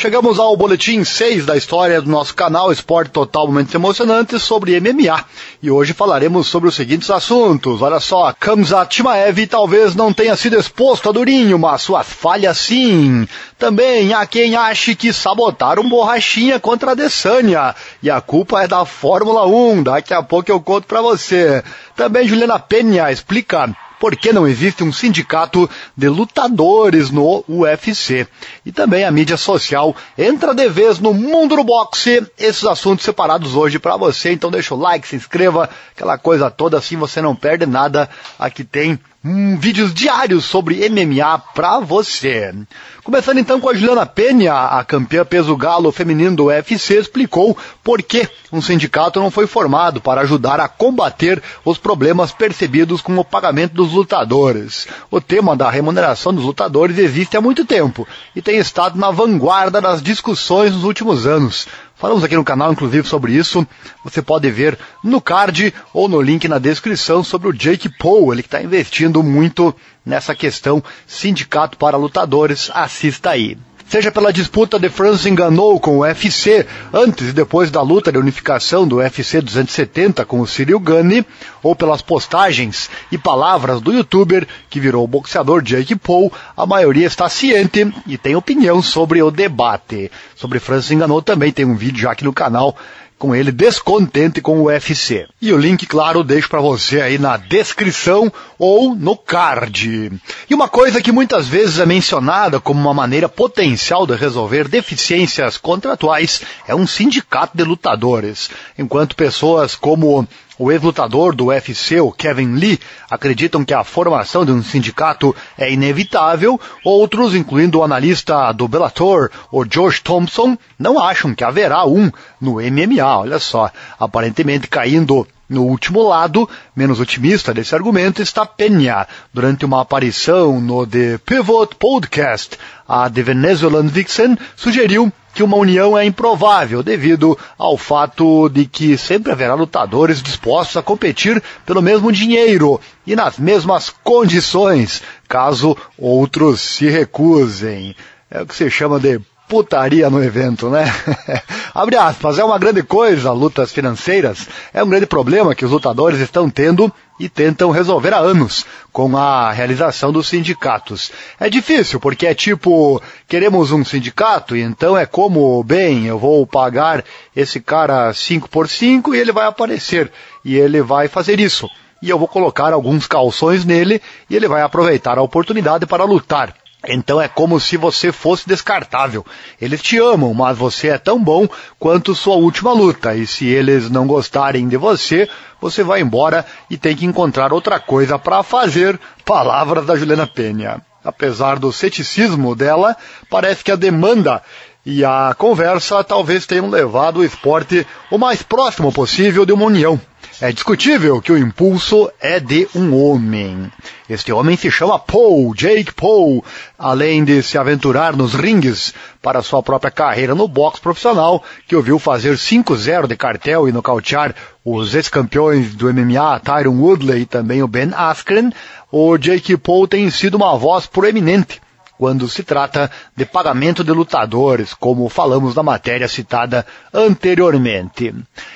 Chegamos ao boletim 6 da história do nosso canal Esporte Total Momentos Emocionantes sobre MMA. E hoje falaremos sobre os seguintes assuntos. Olha só, Kamzat Chimaev talvez não tenha sido exposto a Durinho, mas suas falhas sim. Também há quem ache que sabotaram borrachinha contra a Desânia. E a culpa é da Fórmula 1. Daqui a pouco eu conto pra você. Também Juliana Penha explica por que não existe um sindicato de lutadores no UFC. E também a mídia social entra de vez no mundo do boxe. Esses assuntos separados hoje para você. Então deixa o like, se inscreva, aquela coisa toda assim você não perde nada. Aqui tem vídeos diários sobre MMA para você. Começando então com a Juliana Penha, a campeã peso galo feminino do UFC, explicou por que um sindicato não foi formado para ajudar a combater os problemas percebidos com o pagamento dos lutadores. O tema da remuneração dos lutadores existe há muito tempo e tem estado na vanguarda das discussões nos últimos anos. Falamos aqui no canal, inclusive, sobre isso. Você pode ver no card ou no link na descrição sobre o Jake Paul, ele que está investindo muito nessa questão sindicato para lutadores. Assista aí seja pela disputa de Francis enganou com o UFC antes e depois da luta de unificação do UFC 270 com o Cyril Gane, ou pelas postagens e palavras do youtuber que virou o boxeador Jake Paul, a maioria está ciente e tem opinião sobre o debate. Sobre Francis enganou também tem um vídeo já aqui no canal com ele descontente com o UFC. E o link, claro, deixo para você aí na descrição ou no card. E uma coisa que muitas vezes é mencionada como uma maneira potencial de resolver deficiências contratuais é um sindicato de lutadores, enquanto pessoas como o ex-lutador do UFC, o Kevin Lee, acreditam que a formação de um sindicato é inevitável. Outros, incluindo o analista do Bellator, o George Thompson, não acham que haverá um no MMA. Olha só, aparentemente caindo no último lado, menos otimista desse argumento, está Penha. Durante uma aparição no The Pivot Podcast, a The Venezuelan Vixen sugeriu que uma união é improvável devido ao fato de que sempre haverá lutadores dispostos a competir pelo mesmo dinheiro e nas mesmas condições, caso outros se recusem. É o que se chama de putaria no evento, né? Abre aspas, é uma grande coisa, lutas financeiras, é um grande problema que os lutadores estão tendo e tentam resolver há anos com a realização dos sindicatos. É difícil, porque é tipo, queremos um sindicato, então é como, bem, eu vou pagar esse cara 5 por 5 e ele vai aparecer, e ele vai fazer isso. E eu vou colocar alguns calções nele e ele vai aproveitar a oportunidade para lutar. Então é como se você fosse descartável. Eles te amam, mas você é tão bom quanto sua última luta. E se eles não gostarem de você, você vai embora e tem que encontrar outra coisa para fazer. Palavras da Juliana Penha. Apesar do ceticismo dela, parece que a demanda e a conversa talvez tenham levado o esporte o mais próximo possível de uma união. É discutível que o impulso é de um homem. Este homem se chama Paul, Jake Paul, além de se aventurar nos ringues para sua própria carreira no boxe profissional, que ouviu fazer 5-0 de cartel e nocautear os ex-campeões do MMA, Tyron Woodley e também o Ben Askren, o Jake Paul tem sido uma voz proeminente quando se trata de pagamento de lutadores, como falamos na matéria citada anteriormente.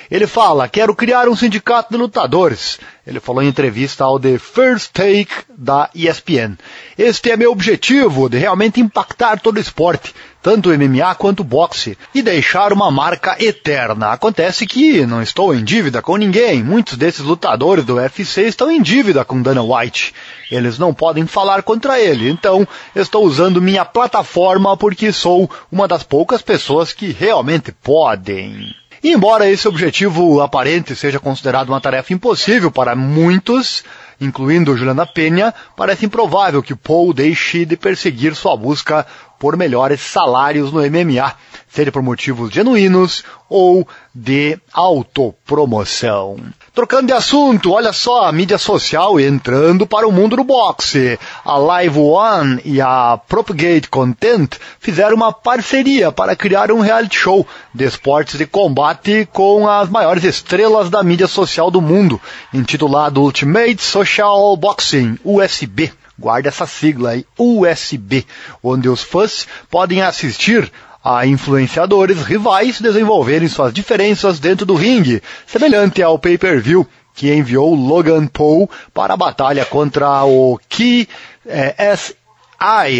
Ele fala, quero criar um sindicato de lutadores. Ele falou em entrevista ao The First Take da ESPN. Este é meu objetivo, de realmente impactar todo o esporte, tanto MMA quanto boxe, e deixar uma marca eterna. Acontece que não estou em dívida com ninguém. Muitos desses lutadores do UFC estão em dívida com Dana White. Eles não podem falar contra ele, então estou usando minha plataforma porque sou uma das poucas pessoas que realmente podem. E embora esse objetivo aparente seja considerado uma tarefa impossível para muitos, incluindo Juliana Penha, parece improvável que Paul deixe de perseguir sua busca por melhores salários no MMA, seja por motivos genuínos ou de autopromoção. Trocando de assunto, olha só, a mídia social entrando para o mundo do boxe. A Live One e a Propagate Content fizeram uma parceria para criar um reality show de esportes de combate com as maiores estrelas da mídia social do mundo, intitulado Ultimate Social Boxing, USB. Guarda essa sigla aí, USB, onde os fãs podem assistir a influenciadores rivais desenvolverem suas diferenças dentro do ringue, semelhante ao pay-per-view que enviou Logan Paul para a batalha contra o KSI,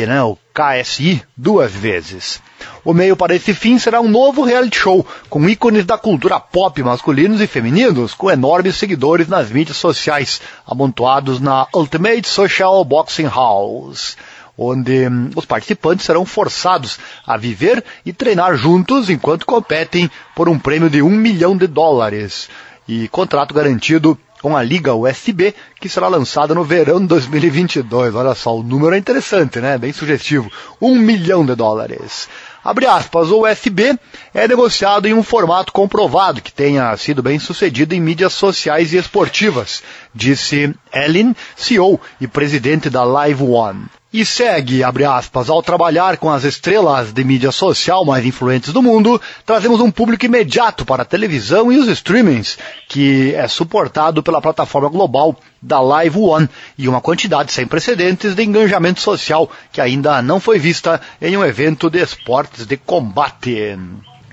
né, o KSI, duas vezes. O meio para esse fim será um novo reality show, com ícones da cultura pop masculinos e femininos, com enormes seguidores nas mídias sociais, amontoados na Ultimate Social Boxing House onde hum, os participantes serão forçados a viver e treinar juntos enquanto competem por um prêmio de um milhão de dólares e contrato garantido com a Liga USB, que será lançada no verão de 2022. Olha só, o número é interessante, né? Bem sugestivo. Um milhão de dólares. Abre aspas, o USB é negociado em um formato comprovado que tenha sido bem sucedido em mídias sociais e esportivas, disse Ellen, CEO e presidente da Live One. E segue, abre aspas, ao trabalhar com as estrelas de mídia social mais influentes do mundo, trazemos um público imediato para a televisão e os streamings, que é suportado pela plataforma global da Live One e uma quantidade sem precedentes de engajamento social que ainda não foi vista em um evento de esportes de combate.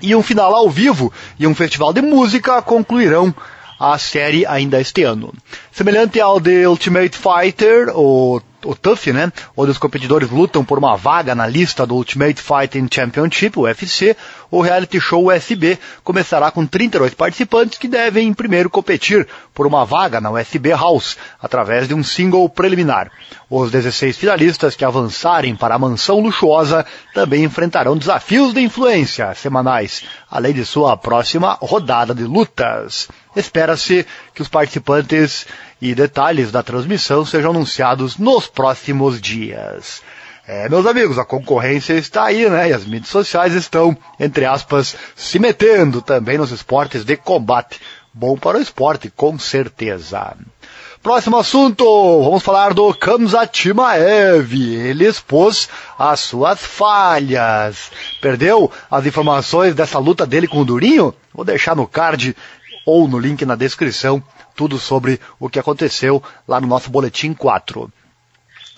E um final ao vivo e um festival de música concluirão a série ainda este ano. Semelhante ao The Ultimate Fighter, o o TUF, né, onde os competidores lutam por uma vaga na lista do Ultimate Fighting Championship, o UFC, o reality show USB começará com 38 participantes que devem primeiro competir por uma vaga na USB House, através de um single preliminar. Os 16 finalistas que avançarem para a mansão luxuosa também enfrentarão desafios de influência semanais, além de sua próxima rodada de lutas. Espera-se que os participantes e detalhes da transmissão sejam anunciados nos próximos dias. É, meus amigos, a concorrência está aí, né? E as mídias sociais estão, entre aspas, se metendo também nos esportes de combate. Bom para o esporte, com certeza. Próximo assunto, vamos falar do Kamzat Chimaev. Ele expôs as suas falhas. Perdeu as informações dessa luta dele com o Durinho? Vou deixar no card ou no link na descrição tudo sobre o que aconteceu lá no nosso Boletim 4.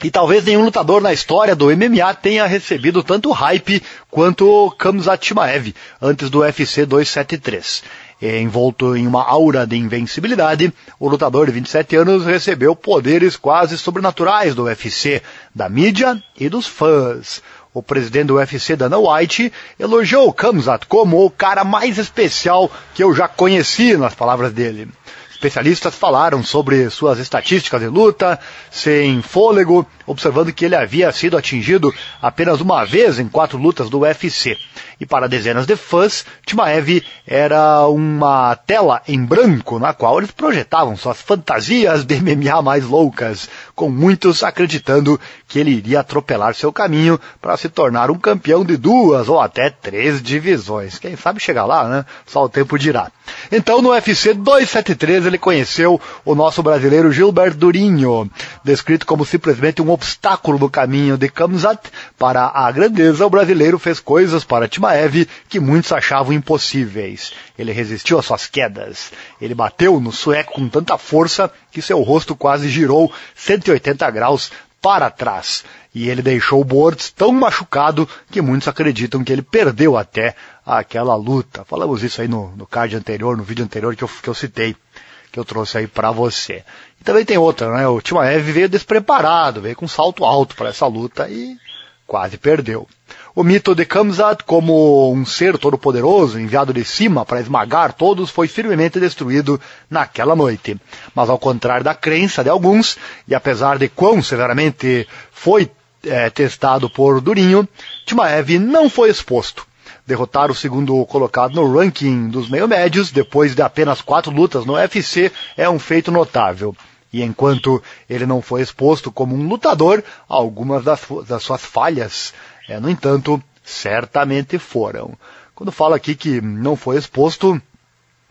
E talvez nenhum lutador na história do MMA tenha recebido tanto hype quanto Kamzat Chimaev antes do UFC 273. Envolto em uma aura de invencibilidade, o lutador de 27 anos recebeu poderes quase sobrenaturais do UFC, da mídia e dos fãs. O presidente do UFC, Dana White, elogiou o Kamzat como o cara mais especial que eu já conheci, nas palavras dele. Especialistas falaram sobre suas estatísticas de luta, sem fôlego, observando que ele havia sido atingido apenas uma vez em quatro lutas do UFC. E para dezenas de fãs, Timaev era uma tela em branco na qual eles projetavam suas fantasias de MMA mais loucas, com muitos acreditando que ele iria atropelar seu caminho para se tornar um campeão de duas ou até três divisões. Quem sabe chegar lá, né? Só o tempo dirá. Então no UFC 273 ele conheceu o nosso brasileiro Gilberto Durinho, descrito como simplesmente um obstáculo no caminho de Kamzat para a grandeza. O brasileiro fez coisas para Timaev que muitos achavam impossíveis. Ele resistiu às suas quedas. Ele bateu no sueco com tanta força que seu rosto quase girou 180 graus para trás. E ele deixou Bortz tão machucado que muitos acreditam que ele perdeu até aquela luta. Falamos isso aí no, no card anterior, no vídeo anterior que eu, que eu citei, que eu trouxe aí para você. E também tem outra, né? O Timaev veio despreparado, veio com salto alto para essa luta e quase perdeu. O mito de Kamzat como um ser todo-poderoso enviado de cima para esmagar todos foi firmemente destruído naquela noite. Mas ao contrário da crença de alguns, e apesar de quão severamente foi é, testado por Durinho, Timaev não foi exposto. Derrotar o segundo colocado no ranking dos meio-médios, depois de apenas quatro lutas no UFC, é um feito notável. E enquanto ele não foi exposto como um lutador, algumas das, das suas falhas, é, no entanto, certamente foram. Quando falo aqui que não foi exposto,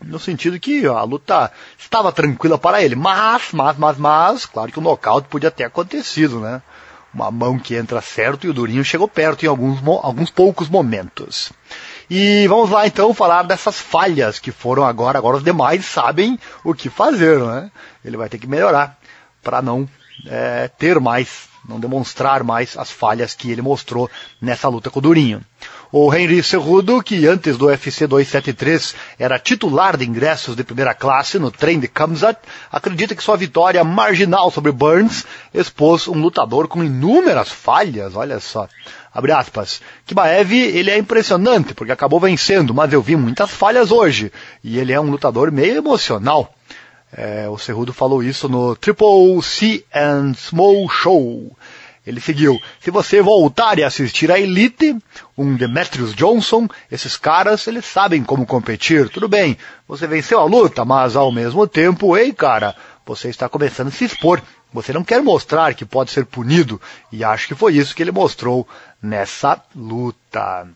no sentido que a luta estava tranquila para ele, mas, mas, mas, mas, claro que o nocaute podia ter acontecido, né? Uma mão que entra certo e o Durinho chegou perto em alguns, alguns poucos momentos. E vamos lá então falar dessas falhas que foram agora. Agora os demais sabem o que fazer, né? Ele vai ter que melhorar para não é, ter mais não demonstrar mais as falhas que ele mostrou nessa luta com o Durinho. O Henry Cerrudo, que antes do UFC 273 era titular de ingressos de primeira classe no trem de Kamsat, acredita que sua vitória marginal sobre Burns expôs um lutador com inúmeras falhas, olha só. Abre aspas. Kibaev, ele é impressionante porque acabou vencendo, mas eu vi muitas falhas hoje. E ele é um lutador meio emocional. É, o Cerrudo falou isso no Triple C and Small Show. Ele seguiu. Se você voltar e assistir a Elite, um Demetrius Johnson, esses caras, eles sabem como competir. Tudo bem, você venceu a luta, mas ao mesmo tempo, ei cara, você está começando a se expor. Você não quer mostrar que pode ser punido. E acho que foi isso que ele mostrou nessa luta.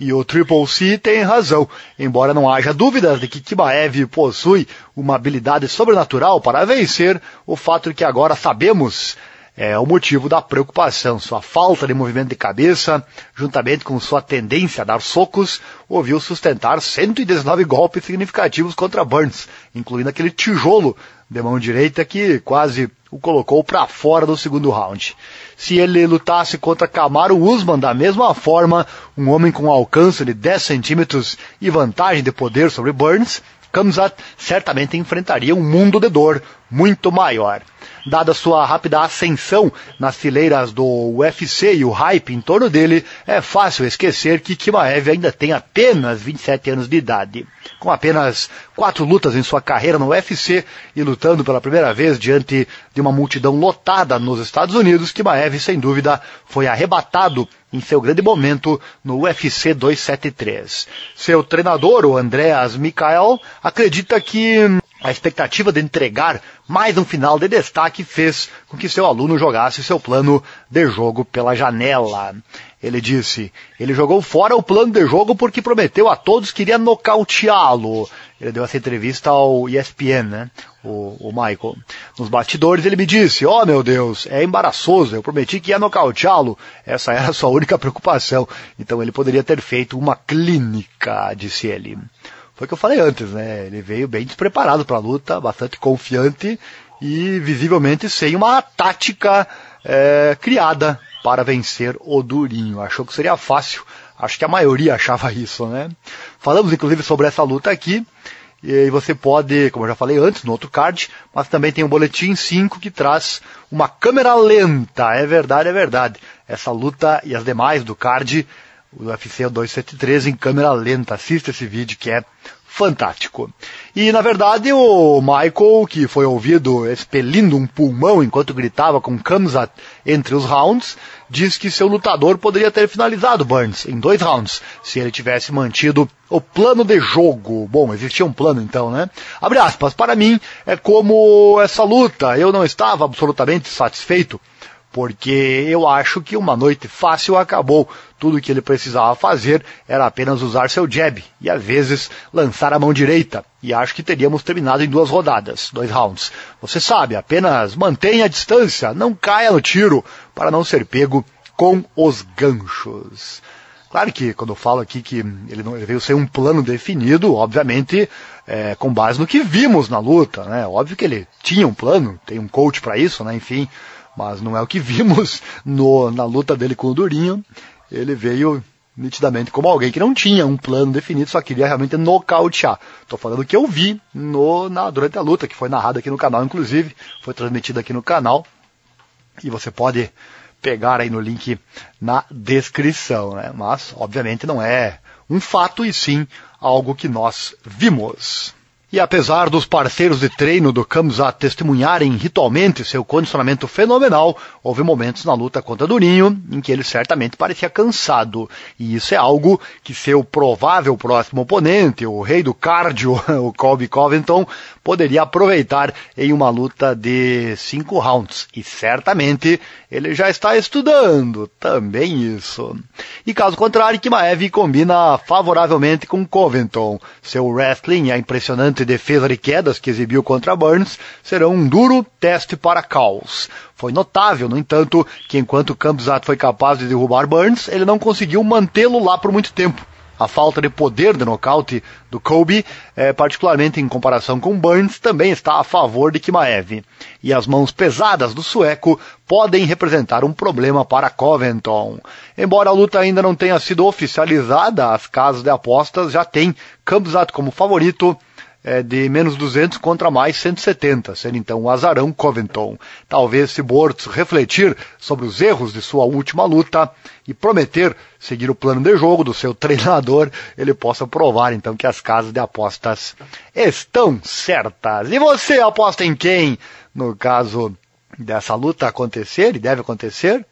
E o Triple C tem razão, embora não haja dúvidas de que Kibaev possui uma habilidade sobrenatural para vencer, o fato de que agora sabemos é o motivo da preocupação. Sua falta de movimento de cabeça, juntamente com sua tendência a dar socos, o viu sustentar 119 golpes significativos contra Burns, incluindo aquele tijolo de mão direita que quase o colocou para fora do segundo round. Se ele lutasse contra Camaro Usman da mesma forma, um homem com alcance de 10 centímetros e vantagem de poder sobre Burns, Kamzat certamente enfrentaria um mundo de dor muito maior. Dada sua rápida ascensão nas fileiras do UFC e o hype em torno dele, é fácil esquecer que Kimaev ainda tem apenas 27 anos de idade. Com apenas quatro lutas em sua carreira no UFC e lutando pela primeira vez diante de uma multidão lotada nos Estados Unidos, Kimaev, sem dúvida, foi arrebatado em seu grande momento no UFC 273. Seu treinador, o Andreas Mikael, acredita que a expectativa de entregar mais um final de destaque fez com que seu aluno jogasse seu plano de jogo pela janela. Ele disse, ele jogou fora o plano de jogo porque prometeu a todos que iria nocauteá-lo. Ele deu essa entrevista ao ESPN, né? O, o Michael. Nos bastidores ele me disse, oh meu Deus, é embaraçoso, eu prometi que ia nocauteá-lo. Essa era a sua única preocupação. Então ele poderia ter feito uma clínica, disse ele. Foi o que eu falei antes, né? Ele veio bem despreparado para a luta, bastante confiante e visivelmente sem uma tática é, criada para vencer o Durinho. Achou que seria fácil. Acho que a maioria achava isso, né? Falamos inclusive sobre essa luta aqui. E você pode, como eu já falei antes, no outro card, mas também tem o um boletim 5 que traz uma câmera lenta. É verdade, é verdade. Essa luta e as demais do card o UFC 273 em câmera lenta. Assista esse vídeo que é fantástico. E na verdade o Michael, que foi ouvido expelindo um pulmão enquanto gritava com Kamzat entre os rounds, diz que seu lutador poderia ter finalizado Burns em dois rounds, se ele tivesse mantido o plano de jogo. Bom, existia um plano então, né? Abre aspas, para mim é como essa luta, eu não estava absolutamente satisfeito porque eu acho que uma noite fácil acabou. Tudo que ele precisava fazer era apenas usar seu jab e às vezes lançar a mão direita. E acho que teríamos terminado em duas rodadas, dois rounds. Você sabe, apenas mantenha a distância, não caia no tiro para não ser pego com os ganchos. Claro que quando eu falo aqui que ele, não, ele veio sem um plano definido, obviamente é, com base no que vimos na luta, né? Óbvio que ele tinha um plano, tem um coach para isso, né? Enfim, mas não é o que vimos no, na luta dele com o Durinho. Ele veio nitidamente como alguém que não tinha um plano definido, só queria realmente nocautear. Estou falando que eu vi no, na, durante a luta, que foi narrada aqui no canal, inclusive, foi transmitida aqui no canal. E você pode pegar aí no link na descrição, né? Mas, obviamente, não é um fato e sim algo que nós vimos. E apesar dos parceiros de treino do Kamza testemunharem ritualmente seu condicionamento fenomenal, houve momentos na luta contra Durinho em que ele certamente parecia cansado. E isso é algo que seu provável próximo oponente, o rei do cardio, o Colby Covington, poderia aproveitar em uma luta de cinco rounds. E certamente ele já está estudando também isso. E caso contrário, Kimaev combina favoravelmente com Covington. Seu wrestling e a impressionante defesa de quedas que exibiu contra Burns serão um duro teste para Caos. Foi notável, no entanto, que enquanto Campzat foi capaz de derrubar Burns, ele não conseguiu mantê-lo lá por muito tempo. A falta de poder de nocaute do Kobe, é, particularmente em comparação com Burns, também está a favor de Kimaev. E as mãos pesadas do sueco podem representar um problema para Covington. Embora a luta ainda não tenha sido oficializada, as casas de apostas já têm Khamzat como favorito é, de menos 200 contra mais 170, sendo então o azarão Covington. Talvez se Bortz refletir sobre os erros de sua última luta e prometer seguir o plano de jogo do seu treinador, ele possa provar então que as casas de apostas estão certas. E você aposta em quem no caso dessa luta acontecer e deve acontecer?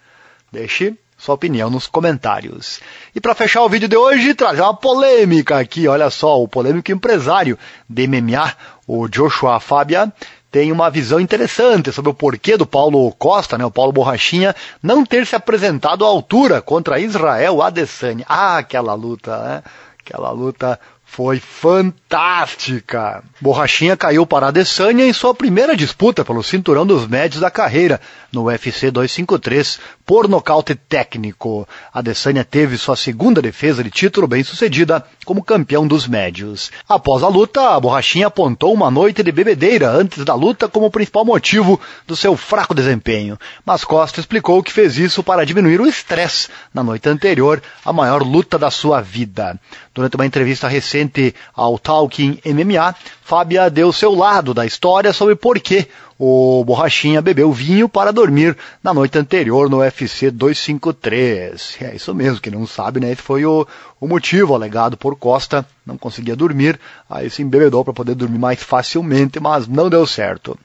Deixe sua opinião nos comentários. E para fechar o vídeo de hoje, trazer uma polêmica aqui, olha só, o polêmico empresário de MMA, o Joshua Fabia, tem uma visão interessante sobre o porquê do Paulo Costa, né, o Paulo Borrachinha, não ter se apresentado à altura contra Israel Adesanya. Ah, aquela luta, né? Aquela luta foi fantástica. Borrachinha caiu para Adesanya em sua primeira disputa pelo cinturão dos médios da carreira no UFC 253 por nocaute técnico. Adesanya teve sua segunda defesa de título bem sucedida como campeão dos médios. Após a luta, a Borrachinha apontou uma noite de bebedeira antes da luta como principal motivo do seu fraco desempenho, mas Costa explicou que fez isso para diminuir o estresse na noite anterior, a maior luta da sua vida. Durante uma entrevista recente ao Talking MMA, Fábia deu seu lado da história sobre por que o Borrachinha bebeu vinho para dormir na noite anterior no UFC 253. É isso mesmo, quem não sabe, né? Esse foi o, o motivo alegado por Costa. Não conseguia dormir, aí se embebedou para poder dormir mais facilmente, mas não deu certo.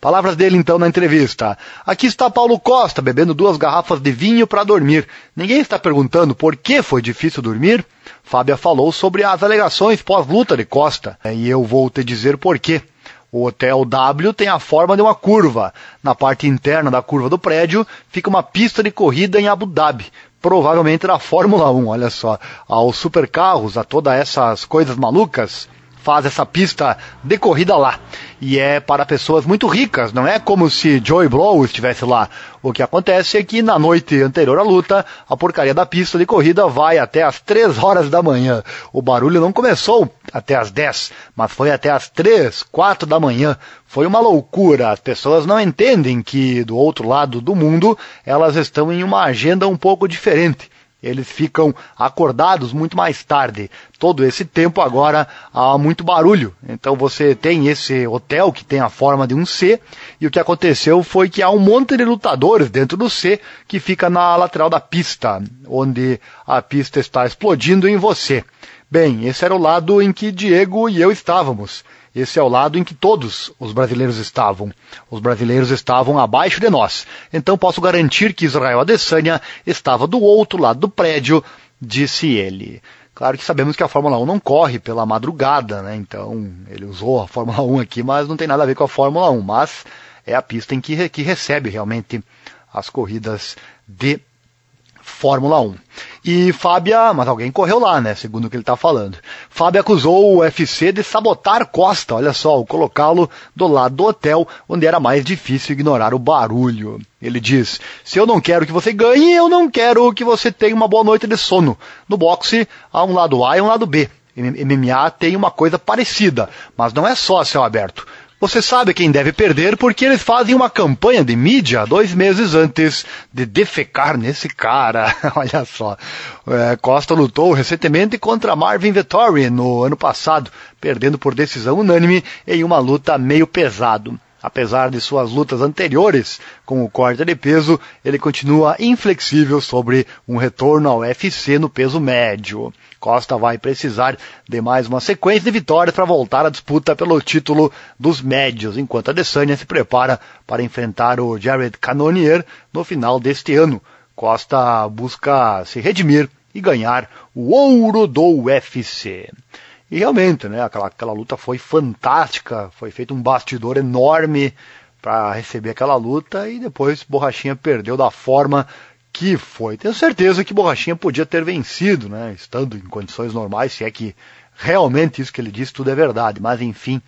Palavras dele então na entrevista. Aqui está Paulo Costa bebendo duas garrafas de vinho para dormir. Ninguém está perguntando por que foi difícil dormir? Fábia falou sobre as alegações pós-luta de Costa. E eu vou te dizer por quê. O Hotel W tem a forma de uma curva. Na parte interna da curva do prédio fica uma pista de corrida em Abu Dhabi, provavelmente da Fórmula 1. Olha só, aos supercarros, a todas essas coisas malucas, faz essa pista de corrida lá. E é para pessoas muito ricas, não é como se Joey Blow estivesse lá. O que acontece é que na noite anterior à luta, a porcaria da pista de corrida vai até as 3 horas da manhã. O barulho não começou até as 10, mas foi até as 3, 4 da manhã. Foi uma loucura. As pessoas não entendem que do outro lado do mundo elas estão em uma agenda um pouco diferente eles ficam acordados muito mais tarde. Todo esse tempo agora há muito barulho. Então você tem esse hotel que tem a forma de um C, e o que aconteceu foi que há um monte de lutadores dentro do C que fica na lateral da pista, onde a pista está explodindo em você. Bem, esse era o lado em que Diego e eu estávamos. Esse é o lado em que todos os brasileiros estavam. Os brasileiros estavam abaixo de nós. Então posso garantir que Israel Adesanya estava do outro lado do prédio, disse ele. Claro que sabemos que a Fórmula 1 não corre pela madrugada, né? Então ele usou a Fórmula 1 aqui, mas não tem nada a ver com a Fórmula 1. Mas é a pista em que, que recebe realmente as corridas de Fórmula 1. E Fábia, mas alguém correu lá, né? Segundo o que ele está falando. Fábia acusou o UFC de sabotar Costa, olha só, colocá-lo do lado do hotel, onde era mais difícil ignorar o barulho. Ele diz: Se eu não quero que você ganhe, eu não quero que você tenha uma boa noite de sono. No boxe, há um lado A e um lado B. MMA tem uma coisa parecida, mas não é só céu aberto. Você sabe quem deve perder porque eles fazem uma campanha de mídia dois meses antes de defecar nesse cara. Olha só. É, Costa lutou recentemente contra Marvin Vettori no ano passado, perdendo por decisão unânime em uma luta meio pesado. Apesar de suas lutas anteriores com o corte de peso, ele continua inflexível sobre um retorno ao UFC no peso médio. Costa vai precisar de mais uma sequência de vitórias para voltar à disputa pelo título dos médios, enquanto a Adesanya se prepara para enfrentar o Jared Cannonier no final deste ano. Costa busca se redimir e ganhar o ouro do UFC. E realmente, né, aquela, aquela luta foi fantástica, foi feito um bastidor enorme para receber aquela luta e depois Borrachinha perdeu da forma que foi. Tenho certeza que Borrachinha podia ter vencido, né, estando em condições normais, se é que realmente isso que ele disse tudo é verdade, mas enfim,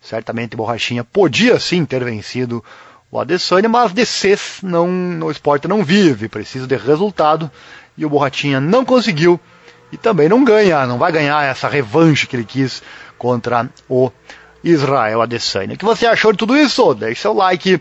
certamente Borrachinha podia sim ter vencido o Adesanya, mas de Cs não, o esporte não vive, precisa de resultado e o Borrachinha não conseguiu e também não ganha, não vai ganhar essa revanche que ele quis contra o Israel Adesanya. O que você achou de tudo isso? Deixe seu like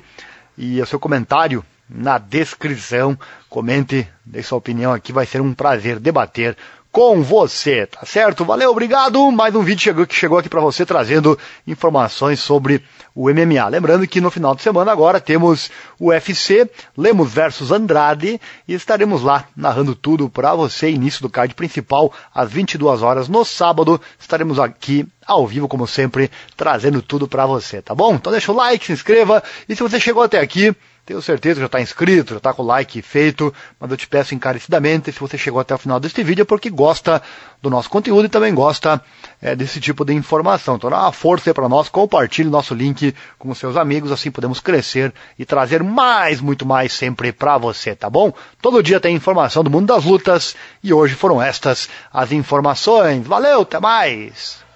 e o seu comentário na descrição. Comente, dê sua opinião aqui, vai ser um prazer debater com você, tá certo? Valeu, obrigado. Mais um vídeo chegou, que chegou aqui para você trazendo informações sobre o MMA. Lembrando que no final de semana agora temos o UFC, Lemos versus Andrade e estaremos lá narrando tudo para você. Início do card principal às 22 horas no sábado. Estaremos aqui ao vivo como sempre, trazendo tudo para você, tá bom? Então deixa o like, se inscreva e se você chegou até aqui, tenho certeza que já está inscrito, já está com o like feito, mas eu te peço encarecidamente, se você chegou até o final deste vídeo, é porque gosta do nosso conteúdo e também gosta é, desse tipo de informação. Então dá uma força aí para nós, compartilhe nosso link com seus amigos, assim podemos crescer e trazer mais, muito mais sempre para você, tá bom? Todo dia tem informação do mundo das lutas e hoje foram estas as informações. Valeu, até mais!